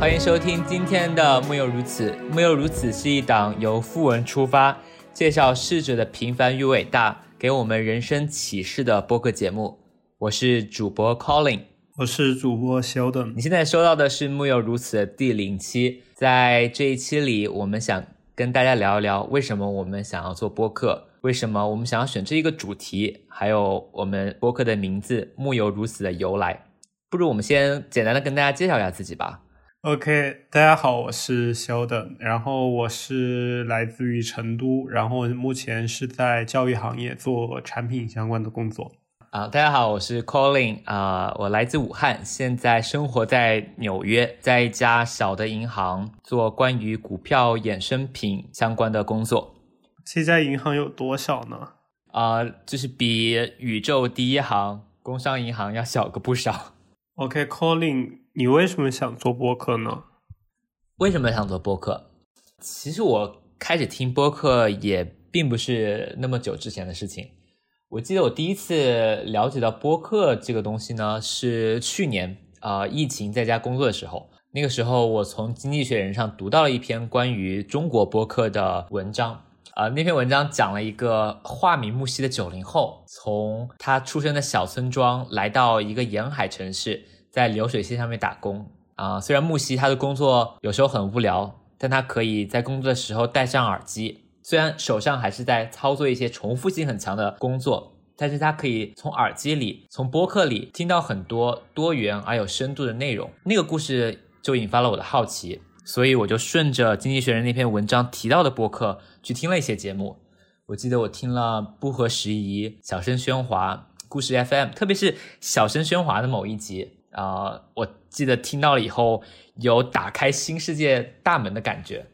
欢迎收听今天的《木有如此》。《木有如此》是一档由富文出发，介绍逝者的平凡与伟大，给我们人生启示的播客节目。我是主播 Colin，我是主播 Sheldon。你现在收到的是《木有如此》的第零期。在这一期里，我们想跟大家聊一聊，为什么我们想要做播客，为什么我们想要选这一个主题，还有我们播客的名字“木有如此”的由来。不如我们先简单的跟大家介绍一下自己吧。OK，大家好，我是 Sheldon，然后我是来自于成都，然后目前是在教育行业做产品相关的工作。啊，大家好，我是 Colin，啊，我来自武汉，现在生活在纽约，在一家小的银行做关于股票衍生品相关的工作。这家银行有多小呢？啊，就是比宇宙第一行工商银行要小个不少。OK，Colin，你为什么想做播客呢？为什么想做播客？其实我开始听播客也并不是那么久之前的事情。我记得我第一次了解到播客这个东西呢，是去年啊，疫情在家工作的时候。那个时候，我从《经济学人》上读到了一篇关于中国播客的文章。呃，那篇文章讲了一个化名木兮的九零后，从他出生的小村庄来到一个沿海城市，在流水线上面打工。啊，虽然木兮他的工作有时候很无聊，但他可以在工作的时候戴上耳机，虽然手上还是在操作一些重复性很强的工作，但是他可以从耳机里、从播客里听到很多多元而有深度的内容。那个故事就引发了我的好奇。所以我就顺着《经济学人》那篇文章提到的播客去听了一些节目。我记得我听了《不合时宜》《小声喧哗》《故事 FM》，特别是《小声喧哗》的某一集啊，我记得听到了以后有打开新世界大门的感觉。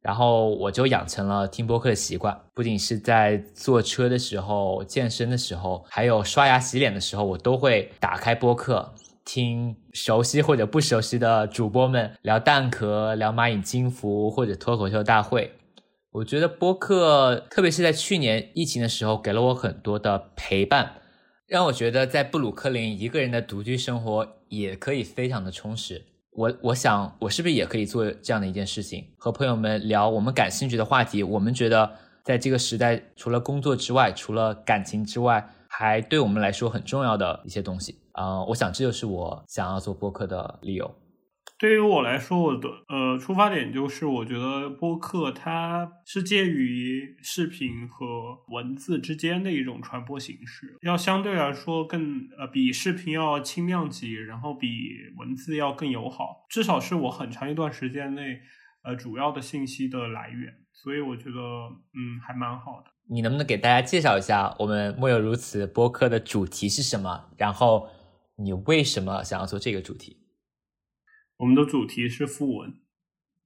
然后我就养成了听播客的习惯，不仅是在坐车的时候、健身的时候，还有刷牙洗脸的时候，我都会打开播客。听熟悉或者不熟悉的主播们聊蛋壳、聊蚂蚁金服或者脱口秀大会，我觉得播客，特别是在去年疫情的时候，给了我很多的陪伴，让我觉得在布鲁克林一个人的独居生活也可以非常的充实。我我想，我是不是也可以做这样的一件事情，和朋友们聊我们感兴趣的话题？我们觉得在这个时代，除了工作之外，除了感情之外，还对我们来说很重要的一些东西。啊，我想这就是我想要做播客的理由。对于我来说，我的呃出发点就是，我觉得播客它是介于视频和文字之间的一种传播形式，要相对来说更呃比视频要轻量级，然后比文字要更友好，至少是我很长一段时间内呃主要的信息的来源。所以我觉得嗯还蛮好的。你能不能给大家介绍一下我们莫有如此播客的主题是什么？然后。你为什么想要做这个主题？我们的主题是副文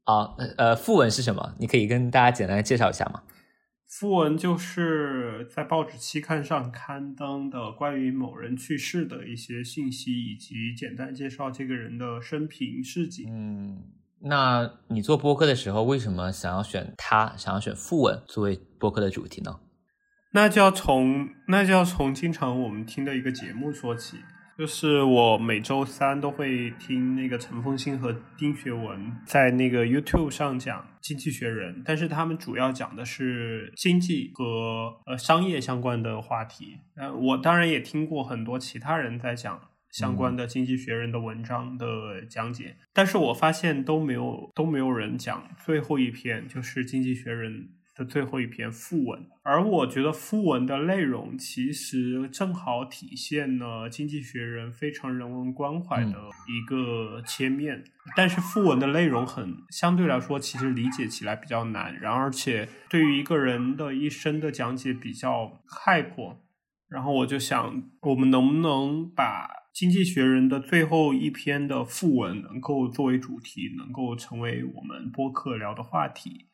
啊，呃，副文是什么？你可以跟大家简单介绍一下吗？副文就是在报纸期刊上刊登的关于某人去世的一些信息，以及简单介绍这个人的生平事迹。嗯，那你做播客的时候，为什么想要选他，想要选副文作为播客的主题呢？那就要从那就要从经常我们听的一个节目说起。就是我每周三都会听那个陈凤新和丁学文在那个 YouTube 上讲《经济学人》，但是他们主要讲的是经济和呃商业相关的话题。呃，我当然也听过很多其他人在讲相关的《经济学人》的文章的讲解，但是我发现都没有都没有人讲最后一篇，就是《经济学人》。的最后一篇副文，而我觉得副文的内容其实正好体现了《经济学人》非常人文关怀的一个切面。但是副文的内容很相对来说，其实理解起来比较难，然后而且对于一个人的一生的讲解比较概括。然后我就想，我们能不能把《经济学人》的最后一篇的副文能够作为主题，能够成为我们播客聊的话题？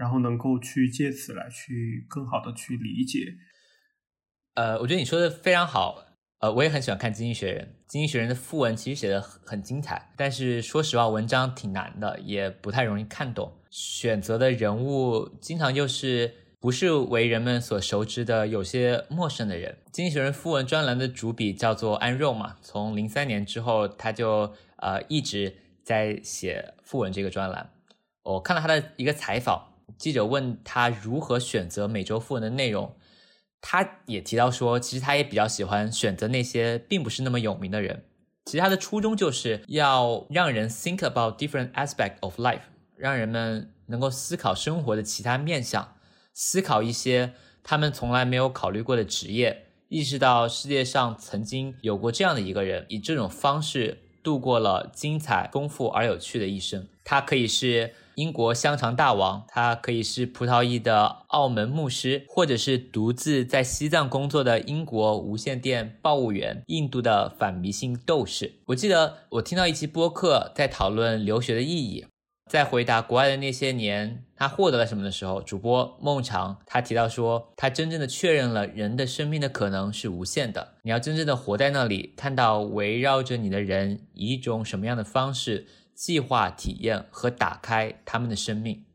然后能够去借此来去更好的去理解，呃，我觉得你说的非常好，呃，我也很喜欢看《经济学人》，《经济学人》的副文其实写的很精彩，但是说实话，文章挺难的，也不太容易看懂，选择的人物经常又是不是为人们所熟知的，有些陌生的人。《经济学人》副文专栏的主笔叫做安肉嘛，从零三年之后，他就呃一直。在写副文这个专栏。我看了他的一个采访，记者问他如何选择每周复文的内容，他也提到说，其实他也比较喜欢选择那些并不是那么有名的人。其实他的初衷就是要让人 think about different aspect of life，让人们能够思考生活的其他面向，思考一些他们从来没有考虑过的职业。意识到世界上曾经有过这样的一个人，以这种方式度过了精彩、丰富而有趣的一生。他可以是英国香肠大王，他可以是葡萄牙的澳门牧师，或者是独自在西藏工作的英国无线电报务员、印度的反迷信斗士。我记得我听到一期播客在讨论留学的意义。在回答国外的那些年他获得了什么的时候，主播孟尝他提到说，他真正的确认了人的生命的可能是无限的。你要真正的活在那里，看到围绕着你的人以一种什么样的方式计划、体验和打开他们的生命。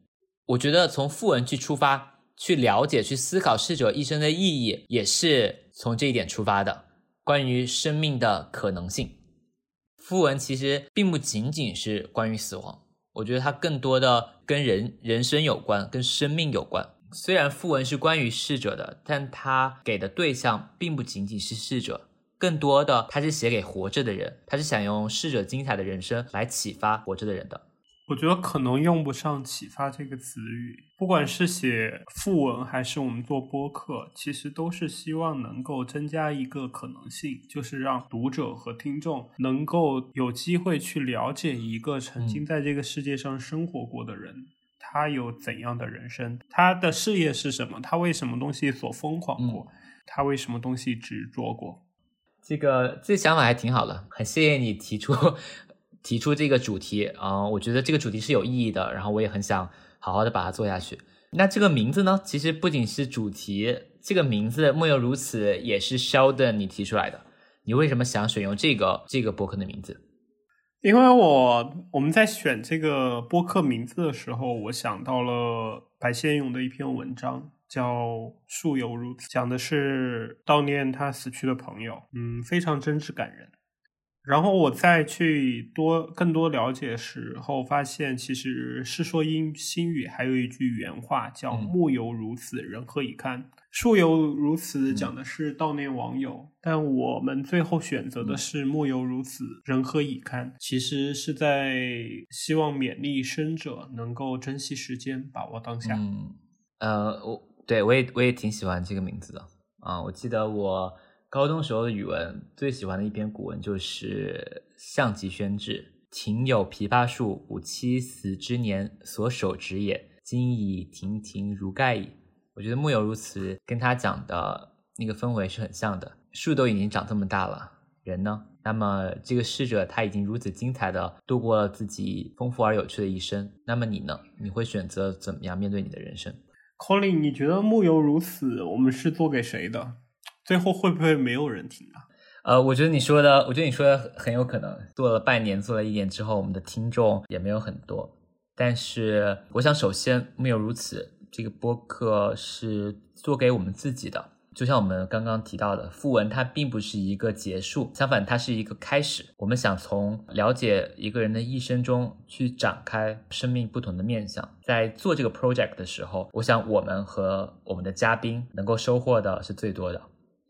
我觉得从副文去出发，去了解、去思考逝者一生的意义，也是从这一点出发的。关于生命的可能性，副文其实并不仅仅是关于死亡。我觉得它更多的跟人人生有关，跟生命有关。虽然副文是关于逝者的，但他给的对象并不仅仅是逝者，更多的他是写给活着的人，他是想用逝者精彩的人生来启发活着的人的。我觉得可能用不上“启发”这个词语，不管是写副文还是我们做播客，其实都是希望能够增加一个可能性，就是让读者和听众能够有机会去了解一个曾经在这个世界上生活过的人，他有怎样的人生，他的事业是什么，他为什么东西所疯狂过，他为什么东西执着过。这个这想法还挺好的，很谢谢你提出。提出这个主题啊，我觉得这个主题是有意义的，然后我也很想好好的把它做下去。那这个名字呢，其实不仅是主题，这个名字莫有如此也是 Sheldon 你提出来的。你为什么想选用这个这个播客的名字？因为我我们在选这个播客名字的时候，我想到了白先勇的一篇文章，叫《树犹如此》，讲的是悼念他死去的朋友，嗯，非常真挚感人。然后我再去多更多了解时候，发现其实《世说新语》还有一句原话叫“木犹如此，人何以堪”。树犹如此讲的是悼念网友，但我们最后选择的是“木犹如此，人何以堪”，其实是在希望勉励生者能够珍惜时间，把握当下。嗯，呃，我对我也我也挺喜欢这个名字的啊，我记得我。高中时候的语文最喜欢的一篇古文就是《项籍轩志》：“庭有枇杷树，吾妻死之年所手植也，今已亭亭如盖矣。”我觉得木有如此，跟他讲的那个氛围是很像的。树都已经长这么大了，人呢？那么这个逝者他已经如此精彩的度过了自己丰富而有趣的一生。那么你呢？你会选择怎么样面对你的人生？Colin，你觉得木有如此，我们是做给谁的？最后会不会没有人听啊？呃，我觉得你说的，我觉得你说的很有可能。做了半年，做了一年之后，我们的听众也没有很多。但是，我想首先木有如此，这个播客是做给我们自己的。就像我们刚刚提到的，副文它并不是一个结束，相反，它是一个开始。我们想从了解一个人的一生中去展开生命不同的面相。在做这个 project 的时候，我想我们和我们的嘉宾能够收获的是最多的。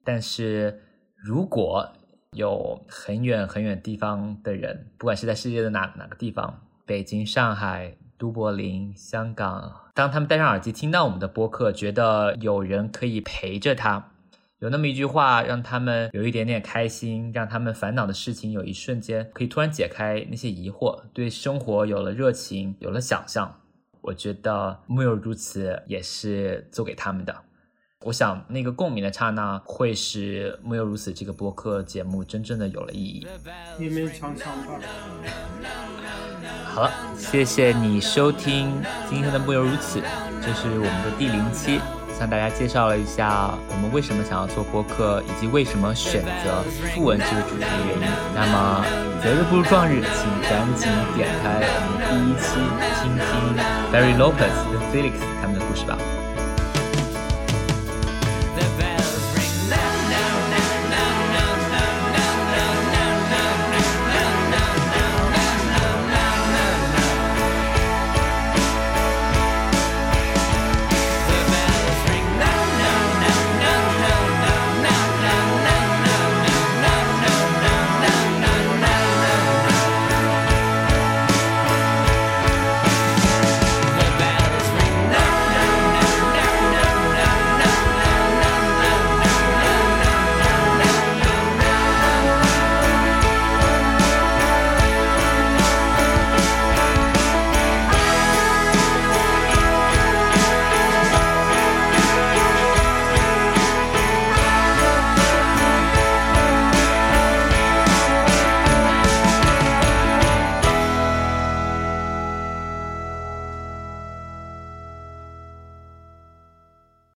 但是，如果有很远很远地方的人，不管是在世界的哪哪个地方，北京、上海、都柏林、香港，当他们戴上耳机听到我们的播客，觉得有人可以陪着他，有那么一句话让他们有一点点开心，让他们烦恼的事情有一瞬间可以突然解开那些疑惑，对生活有了热情，有了想象，我觉得木有如此也是做给他们的。我想，那个共鸣的刹那，会使《木有如此》这个播客节目真正的有了意义。勉勉强强吧。好了，谢谢你收听今天的《木有如此》，这是我们的第零期，向大家介绍了一下我们为什么想要做播客，以及为什么选择副文这个主题的原因。那么，择日不如撞日，请赶紧点开我们第一期，听听 Barry Lopez 和 Felix 他们的故事吧。